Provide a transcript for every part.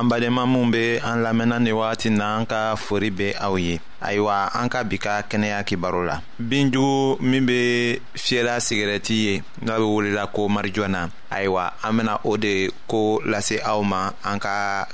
an badenma minw be an lamɛnna ni wagati na an ka fori be aw ye ayiwa an ka bi ka kɛnɛya kibaro la binjugu min be fiyɛla sigɛrɛti ye n'a be welela ko marijuana ayiwa an bena o de ko lase aw ma an ka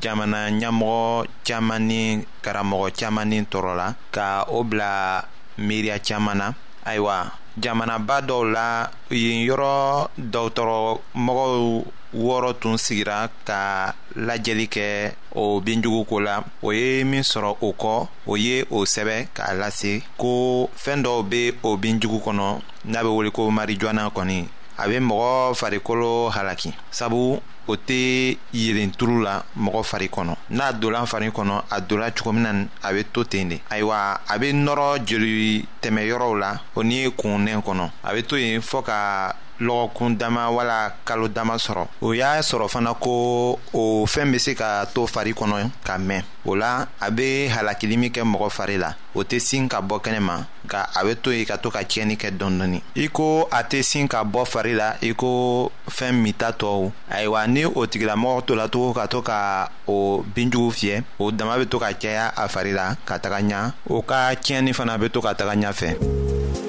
jamana ɲɛmɔgɔ caman ni karamɔgɔ caman ni tɔɔrɔ la ka o bila miiriya caman na ayiwa jamanaba dɔw la yen yɔrɔ dɔgɔtɔrɔmɔgɔw wɔɔrɔ tun sigira ka lajɛli kɛ o binjugu ko la o ye min sɔrɔ o kɔ o ye o sɛbɛn k'a lase ko fɛn dɔw bɛ o binjugu kɔnɔ n'a bɛ wele ko marijuana kɔni a bɛ mɔgɔ farikolo halaki sabu o tɛ yelen tulu la mɔgɔ fari kɔnɔ n'a dola fari kɔnɔ a dola cogo min na a bɛ to ten de ayiwa a bɛ nɔrɔ joli tɛmɛ yɔrɔw la o ni kunnɛn kɔnɔ a bɛ to yen fɔ ka lɔgɔkun dama wala kalo dama sɔrɔ o y'a sɔrɔ fana ko o fɛn bɛ se ka to fari kɔnɔ ka mɛn o la a bɛ halakili min kɛ mɔgɔ fari la o tɛ sin ka bɔ kɛnɛ ma nka a bɛ to yen ka to ka tiɲɛni kɛ dɔɔni i ko a tɛ sin ka bɔ fari la i ko fɛn mita tɔw ayiwa ni o tigilamɔgɔ tola tugun ka to ka o binjugu fiyɛ o dama bɛ to ka caya a fari la ka taga ɲa o ka tiɲɛni fana bɛ to ka taga ɲafɛ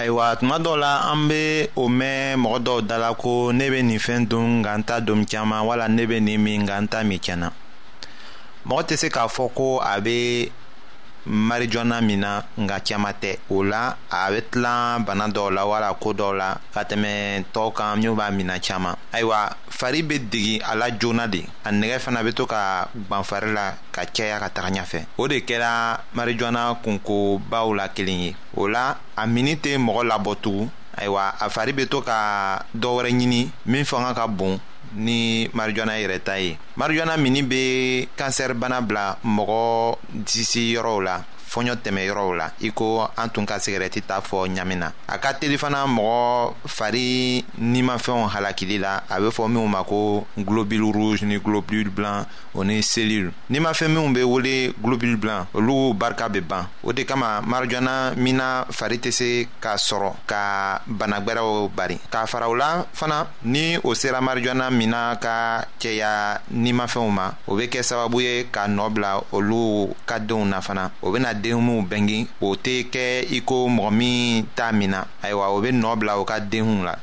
ayiwa tuma dɔw la an bɛ o mɛn mɔgɔ dɔw da la ko ne bɛ nin fɛn dun nka n t'a dɔn caman wala ne bɛ nin min nka n t'a min tiɲɛna mɔgɔ tɛ se k'a fɔ ko a bɛ marijɔna min na nka caman tɛ o la a bɛ tilan bana dɔw la wala ko dɔw la ka tɛmɛ tɔw kan min b'a minɛ caman ayiwa fari bɛ digi a la joona de a nɛgɛ fana bɛ to ka ban fari la ka cɛya ka taga ɲafɛ o de kɛra marijuana kunko baw la kelen ye o la a mini tɛ mɔgɔ labɔ tugun ayiwa a fari bɛ to ka dɔ wɛrɛ ɲini min fanga ka bon ni marijuana yɛrɛ ta ye marijuana mini bɛ kansɛri bana bila mɔgɔ disi yɔrɔw la fɔɲɔ tɛmɛ yɔrɔw la i ko an tun ka sigɛrɛti ta fɔ ɲami na a ka teli fana mɔgɔ fari nimafɛnw halakili la a bɛ fɔ minnu ma ko globule rouge ni globule blanc o ni selire n'i ma fɛn minnu bɛ wele globule blan olu barika bɛ ban o de kama marijana min na fari tɛ se k'a sɔrɔ ka banagwɛrɛw bari k'a fara o la fana ni o sera marijana min na ka cɛya nimafɛnw ma o bɛ kɛ sababu ye ka nɔ bila olu ka denw na fana o bɛna denw bɛngin o tɛ kɛ i ko mɔgɔ min t'a min na ayiwa o bɛ nɔ bila o ka denw la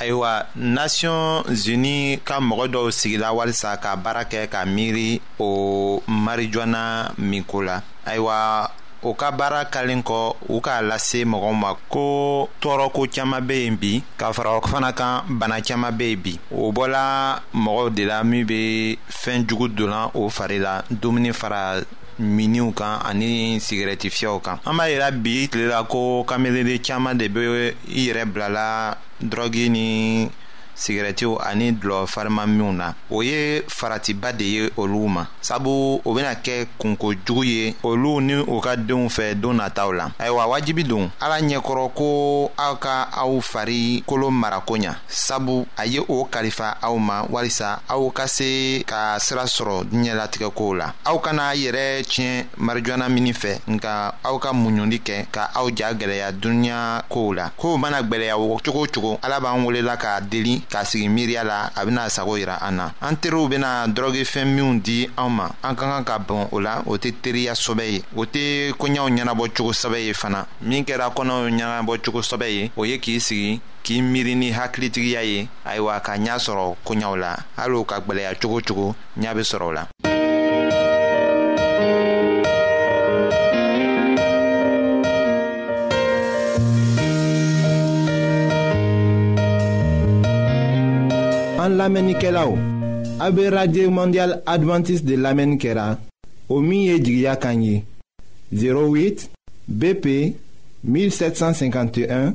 ayiwa nations unis ka mɔgɔ dɔw sigila walisa ka baara kɛ ka miiri o marijuana minko la ayiwa o ka baara kalen kɔ u k'a lase mɔgɔw ma ko tɔɔrɔko caman bɛ yen bi ka fara o fana kan bana caman bɛ yen bi o bɔla mɔgɔw de la min bɛ fɛn jugu donna o fari la dumuni fara miniw kan ani sigirɛti fiyɛw kan an b'a yira bi tile la ko kamelele caman de bɛ i yɛrɛ bilala dɔrɔgi ni sigirɛtiw ani dulɔ farimaminw na o ye faratiba de ye olu ma sabu o bɛna kɛ kunko jugu ye olu ni u ka denw fɛ don nataw la ayiwa wajibi don ala ɲɛkɔrɔ ko aw ka aw fari kolo marako ɲa sabu a ye o kalifa aw ma walisa aw ka se ka sira sɔrɔ diɲɛlatigɛ kow la aw kana a yɛrɛ tiɲɛ marijuana mini fɛ nka aw ka muɲuli kɛ ka aw ja gwɛlɛya duniɲa kow la kow mana gwɛlɛya cogo o cogo ala b'an welela k'a deli k'a sigi miiriya la a bena sago yira an na an teriw bena dɔrɔgi fɛn minw di an ma an ka kan ka bɔn o la o tɛ teriya sɔbɛ ye o tɛ koɲaw ɲɛnabɔ cogo sɛbɛ ye fana min kɛra kɔnɔw ɲɛnabɔ cogo sɛbɛ ye o ye k'i sigi k'i miiri ni hakilitigiya ye ayiwa ka ɲa sɔrɔ koɲaw la hali ka gwɛlɛya cogo cogo ɲa be sɔrɔ la an lamɛnnikɛlaw a be radio mondial advantiste de lamɛnni kɛra o min ye jigiya kan ye 08 bp 1751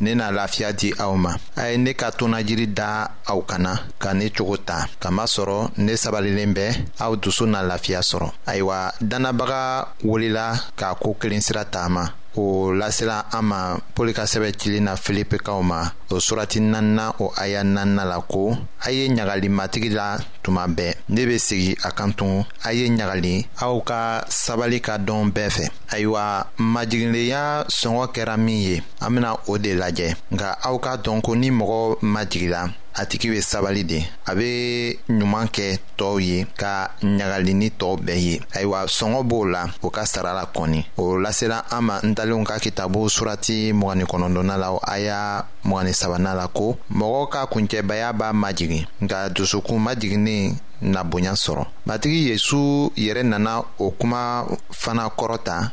ne na lafiya di aw ma a ye ne ka tonnajiri da aw kana ka ne cogo ta kamasɔrɔ ne sabalilen bɛ aw dusu na lafiya sɔrɔ ayiwa dannabaga wolila k'a ko kelen sira taama o lasela an ma pɔli ka sɛbɛ cilen na filipikaw ma o surati nanina o aya nanina la ko a ye ɲagali matigi la tuma bɛɛ ne bɛ segi a kan tun a ye ɲagali aw ka sabali ka dɔn bɛɛ fɛ ayiwa majiginlenya sɔngɔ kɛra min ye an bena o de lajɛ nka aw k'a dɔn ko ni mɔgɔ majigila a tigi be sabali de a be ɲuman kɛ tɔɔw ye ka ɲagali ni tɔɔw bɛɛ ye ayiwa sɔngɔ b'o la o ka sara la kɔni o lasela an ma n talenw ka kitabu surati mɔgɔni kɔnɔdɔnna la a y'a mɔgɔni sabana la ko mɔgɔ ka kuncɛbaya b'a majigin nka dusukun majiginnen na bonya sɔrɔ matigi yezu yɛrɛ nana o kuma fana kɔrɔta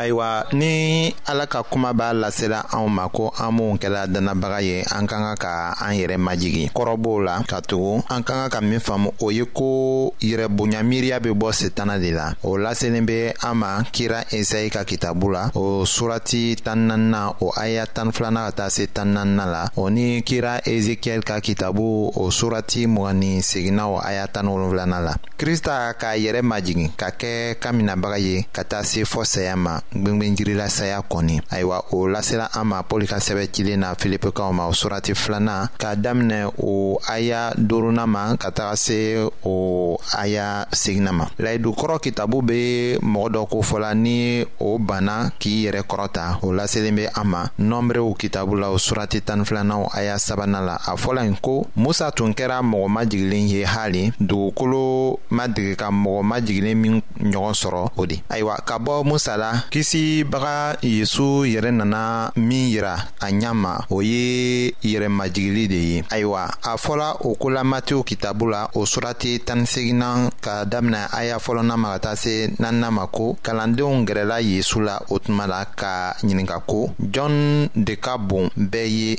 ayiwa ni ala ka kuma b'a lasela anw ma ko an minw kɛla dannabaga ye an ka ka ka an yɛrɛ majigi kɔrɔ b'o la ka tugu an ka ka ka min faamu o ye ko yɛrɛ bonya miiriya bɛ bɔ setana de la o laselen bɛ an ma kira esayi ka kitabu la o surati tan nanina o aya tan filana ka taa se tan nanina la o ni kira ezekiɛl ka kitabu o surati mugani seginna o aya tan wolonfilana la krista k'a yɛrɛ majigin ka kɛ ka minɛbaga ye ka taa se fɔ saya ma gwengwenjirila saya kɔni ayiwa o lasela an ma pɔli ka sɛbɛ cilen na filipikaw ma o surati filanan k'a daminɛ o aya doruna ma ka taga se o aya segina ma layidu kɔrɔ kitabu be mɔgɔ dɔ ko fɔla ni o banna k'i yɛrɛ kɔrɔta o laselen be an ma nɔnberew kitabu la o surati tani filanaw aya sabana la a fɔla yen ko musa tun kɛra mɔgɔ majigilen ye hali dugukolo ma dege ka mɔgɔ majigilen min ɲɔgɔn sɔrɔ o de ayiwa ka bɔ musa la kisibaga yesu yɛrɛ nana min yira a ɲa ma o ye yɛrɛmajigili de ye ayiwa a fɔla o ko la matiw kitabu la o surati tan seginnan ka daminɛ aya fɔlɔna ma ka taa se nanna ma ko kalandenw gɛrɛla yesu la o tuma la ka ɲininka ko jɔn de ka bon bɛɛ ye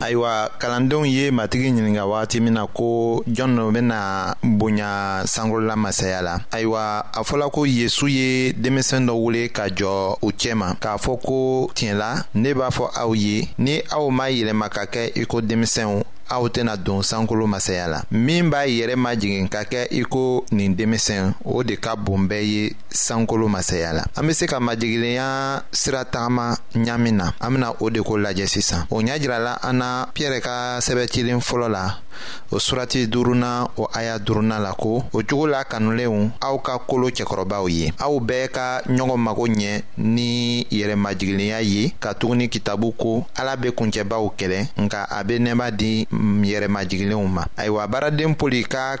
ayiwa kalandenw ye matigi ɲininga wagati min na ko jɔn no bena bonya sankolola masaya la ayiwa a fɔla ko yezu ye denmisɛn dɔ wele ka jɔ u cɛma k'a fɔ ko tiɲɛ la ne b'a fɔ aw ye ni aw ma yɛlɛma ka kɛ i ko denmisɛnw aw tɛna don sankolo masaya la min b'a yɛrɛ majigin ka kɛ i ko nin denmisɛn o de ka bon bɛɛ ye sankolo masaya la an be se ka majiginlenya sira tagama ɲamin na an bena o de ko lajɛ sisan o ɲa jirala an na piɛrɛ ka sɛbɛ cilen fɔlɔ la o surati duruna o aya duruna la ko o cogo la kanulenw aw ka kolo cɛkɔrɔbaw ye aw bɛɛ ka ɲɔgɔn mago ɲɛ ni yɛrɛ majiginlenya ye katuguni kitabu ko ala be kuncɛbaw kɛlɛ nka a be nɛɛma di yɛrɛ majiginlenw ma ayiwa baaraden poli ka